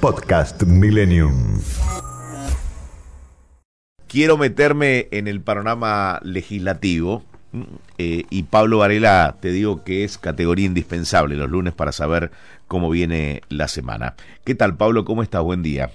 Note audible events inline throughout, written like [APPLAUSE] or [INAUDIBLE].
Podcast Millennium. Quiero meterme en el panorama legislativo eh, y Pablo Varela te digo que es categoría indispensable los lunes para saber cómo viene la semana. ¿Qué tal Pablo? ¿Cómo estás? Buen día.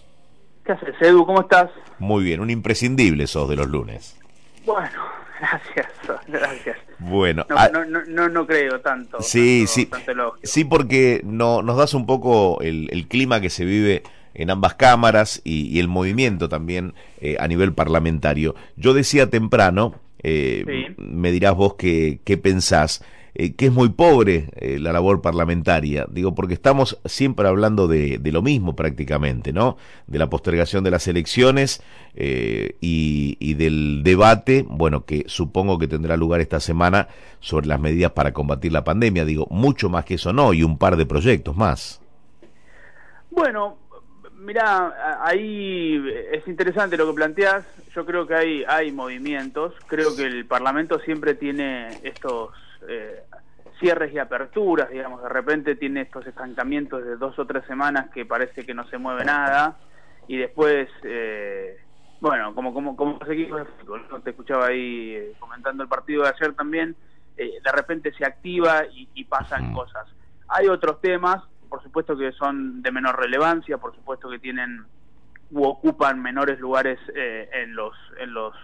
¿Qué haces, Edu? ¿Cómo estás? Muy bien, un imprescindible sos de los lunes. Bueno, gracias, [LAUGHS] gracias. Bueno, no, ah, no, no, no, no creo tanto. Sí, tanto, sí, tanto sí, porque no, nos das un poco el, el clima que se vive en ambas cámaras y, y el movimiento también eh, a nivel parlamentario. Yo decía temprano, eh, Sí. me dirás vos qué, qué pensás, eh, que es muy pobre eh, la labor parlamentaria, digo, porque estamos siempre hablando de, de lo mismo prácticamente, ¿no? De la postergación de las elecciones eh, y, y del debate, bueno, que supongo que tendrá lugar esta semana sobre las medidas para combatir la pandemia, digo, mucho más que eso no, y un par de proyectos más. Bueno, mira, ahí es interesante lo que planteas. Yo creo que hay, hay movimientos. Creo que el Parlamento siempre tiene estos eh, cierres y aperturas, digamos. De repente tiene estos estancamientos de dos o tres semanas que parece que no se mueve nada. Y después, eh, bueno, como, como, como los equipos de fútbol, ¿no? te escuchaba ahí eh, comentando el partido de ayer también, eh, de repente se activa y, y pasan cosas. Hay otros temas, por supuesto que son de menor relevancia, por supuesto que tienen u ocupan menores lugares eh, en los en los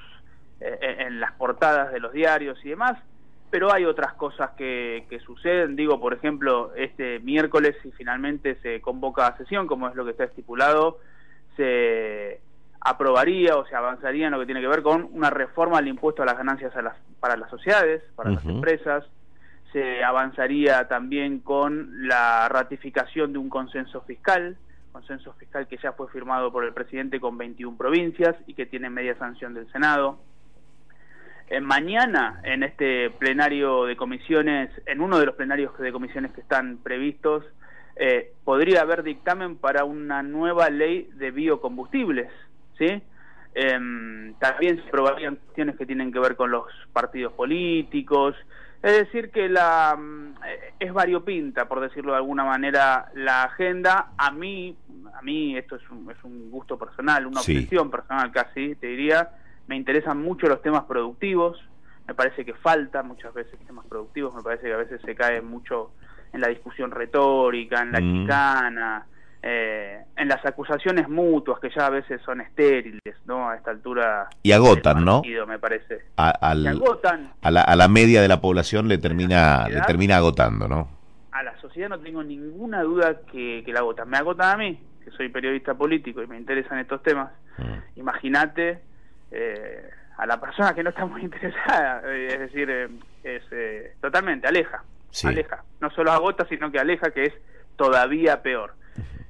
eh, en las portadas de los diarios y demás, pero hay otras cosas que, que suceden. Digo, por ejemplo, este miércoles si finalmente se convoca a sesión, como es lo que está estipulado, se aprobaría o se avanzaría en lo que tiene que ver con una reforma al impuesto a las ganancias a las, para las sociedades, para las empresas, se avanzaría también con la ratificación de un consenso fiscal, consenso fiscal que ya fue firmado por el presidente con 21 provincias y que tiene media sanción del Senado. Eh, mañana, en este plenario de comisiones, en uno de los plenarios de comisiones que están previstos, eh, podría haber dictamen para una nueva ley de biocombustibles, ¿sí? Em, también se aprobarían cuestiones que tienen que ver con los partidos políticos, es decir, que la mm, eh, es variopinta, por decirlo de alguna manera, la agenda. A mí, a mí esto es un, es un gusto personal, una Sí. obsesión personal casi, te diría. Me interesan mucho los temas productivos. Me parece que falta muchas veces temas productivos. Me parece que a veces se cae mucho en la discusión retórica, en la Mm. chicana, eh, en las acusaciones mutuas que ya a veces son estériles, ¿no? A esta altura. Y agotan, ¿no? Me parece. A, al- agotan. a la, a la media de la población le termina, le termina agotando, ¿no? a la sociedad no tengo ninguna duda que, que la agotan. Me agotan a mí, que soy periodista político y me interesan estos temas. Mm. Imagínate eh, a la persona que no está muy [LAUGHS] interesada, eh, es decir, eh, es eh, totalmente aleja, Sí. aleja. No solo agota, sino que aleja, que es todavía peor.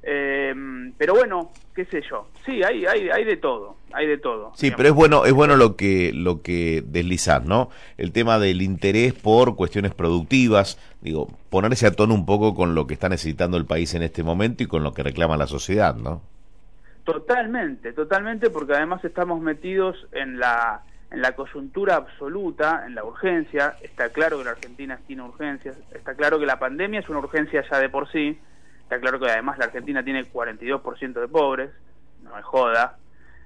Eh, pero bueno, qué sé yo. Sí, hay, hay, hay de todo, hay de todo. Sí, digamos. pero es bueno, es bueno lo que, lo que deslizás, ¿no? El tema del interés por cuestiones productivas, digo, ponerse a tono un poco con lo que está necesitando el país en este momento y con lo que reclama la sociedad, ¿no? Totalmente, totalmente, porque además estamos metidos en la, en la coyuntura absoluta, en la urgencia. Está claro que la Argentina tiene urgencias, está claro que la pandemia es una urgencia ya de por sí, está claro que además la Argentina tiene 42% de pobres, no es joda,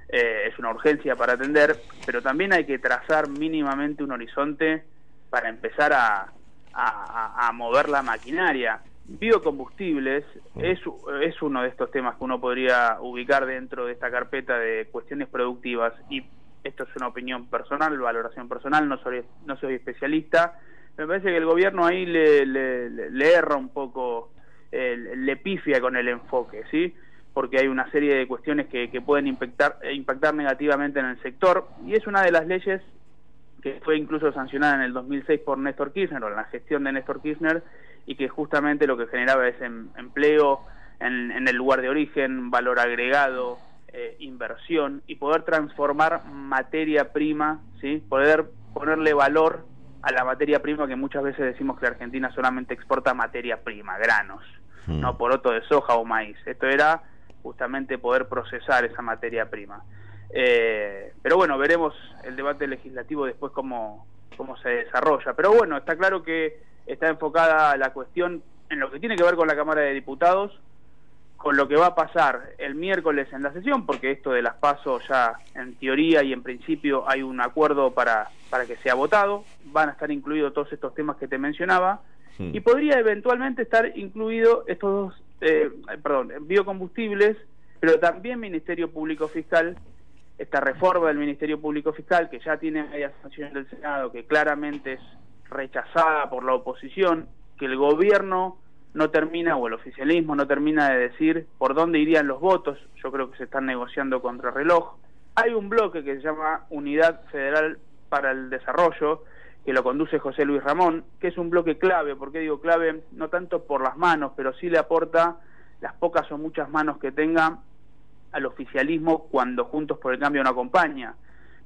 eh, es una urgencia para atender, pero también hay que trazar mínimamente un horizonte para empezar a- a mover la maquinaria. Biocombustibles es, es uno de estos temas que uno podría ubicar dentro de esta carpeta de cuestiones productivas y esto es una opinión personal, valoración personal, no soy, no soy especialista. Me parece que el gobierno ahí le, le, le- erra un poco, eh, le pifia con el enfoque, ¿sí? Porque hay una serie de cuestiones que, que pueden impactar, impactar negativamente en el sector y es una de las leyes que fue incluso sancionada en el 2006 por Néstor Kirchner o en la gestión de Néstor Kirchner y que justamente lo que generaba es em- empleo en, el lugar de origen, valor agregado, eh, inversión y poder transformar materia prima, ¿sí? poder ponerle valor a la materia prima que muchas veces decimos que Argentina solamente exporta materia prima, granos, hmm. no poroto de soja o maíz. Esto era justamente poder procesar esa materia prima. Eh, pero bueno, veremos el debate legislativo después cómo, cómo se desarrolla. Pero bueno, está claro que está enfocada la cuestión en lo que tiene que ver con la Cámara de Diputados, con lo que va a pasar el miércoles en la sesión, porque esto de las pasos ya en teoría y en principio hay un acuerdo para, para que sea votado, van a estar incluidos todos estos temas que te mencionaba, y podría eventualmente estar incluido estos dos, eh, perdón, biocombustibles, pero también Ministerio Público Fiscal, esta reforma del Ministerio Público Fiscal, que ya tiene media sanción del Senado, que claramente es rechazada por la oposición, que el gobierno no termina, o el oficialismo no termina de decir por dónde irían los votos, yo creo que se están negociando contra reloj. Hay un bloque que se llama Unidad Federal para el Desarrollo, que lo conduce José Luis Ramón, que es un bloque clave, porque digo clave no tanto por las manos, pero sí le aporta las pocas o muchas manos que tenga al oficialismo cuando Juntos por el Cambio no acompaña.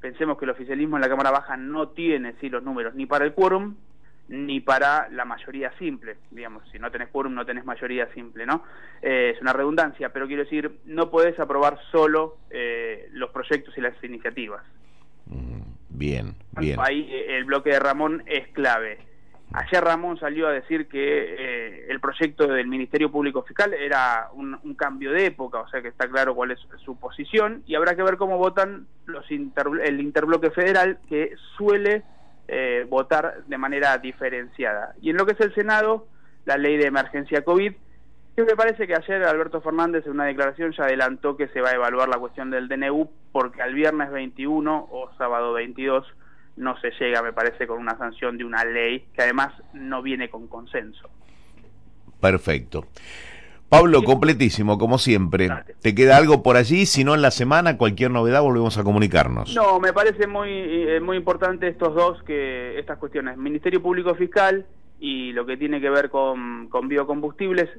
Pensemos que el oficialismo en la Cámara Baja no tiene sí los números ni para el quórum ni para la mayoría simple, digamos, si no tenés quórum no tenés mayoría simple, ¿no? Eh, es una redundancia, pero quiero decir, no podés aprobar solo eh, los proyectos y las iniciativas. Mm, bien, bien. Ahí eh, el bloque de Ramón es clave. Ayer Ramón salió a decir que el proyecto del Ministerio Público Fiscal era un, cambio de época, o sea que está claro cuál es su posición y habrá que ver cómo votan los el interbloque federal que suele eh, votar de manera diferenciada. Y en lo que es el Senado, la ley de emergencia COVID, que me parece que ayer Alberto Fernández en una declaración ya adelantó que se va a evaluar la cuestión del DNU porque al viernes 21 o sábado 22 no se llega, me parece, con una sanción de una ley que además no viene con consenso. Perfecto. Pablo, completísimo, como siempre. ¿Te queda algo por allí? Si no, en la semana, cualquier novedad, volvemos a comunicarnos. No, me parece muy, eh, muy importante estos dos, que estas cuestiones. Ministerio Público Fiscal y lo que tiene que ver con, con biocombustibles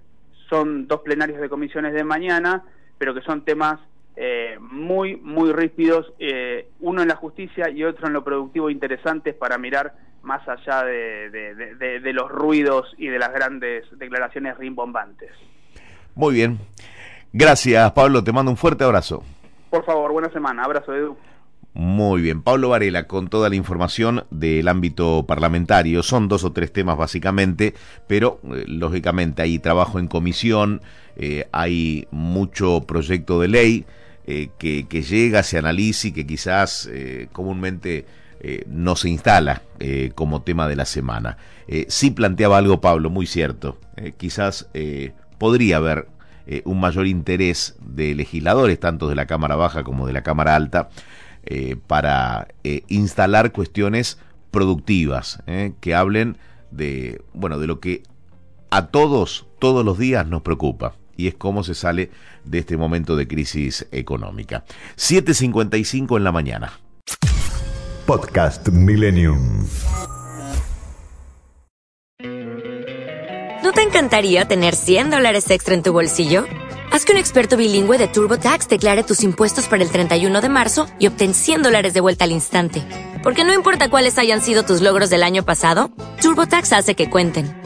son dos plenarios de comisiones de mañana, pero que son temas eh, muy, muy ríspidos, eh, uno en la justicia y otro en lo productivo interesantes para mirar más allá de, de los ruidos y de las grandes declaraciones rimbombantes. Muy bien. Gracias, Pablo. Te mando un fuerte abrazo. Por favor, buena semana. Abrazo, Edu. Muy bien, Pablo Varela con toda la información del ámbito parlamentario. Son dos o tres temas básicamente, pero eh, lógicamente hay trabajo en comisión, eh, hay mucho proyecto de ley eh, que, llega, se analiza y que quizás comúnmente no se instala como tema de la semana. sí planteaba algo Pablo, muy cierto. quizás podría haber eh, un mayor interés de legisladores, tanto de la Cámara Baja como de la Cámara Alta, eh, para eh, instalar cuestiones productivas que hablen de, bueno, de lo que a todos, todos los días nos preocupa y es cómo se sale de este momento de crisis económica. 7.55 en la mañana. Podcast Millennium. ¿No te encantaría tener 100 dólares extra en tu bolsillo? Haz que un experto bilingüe de TurboTax declare tus impuestos para el 31 de marzo y obtén 100 dólares de vuelta al instante. Porque no importa cuáles hayan sido tus logros del año pasado, TurboTax hace que cuenten.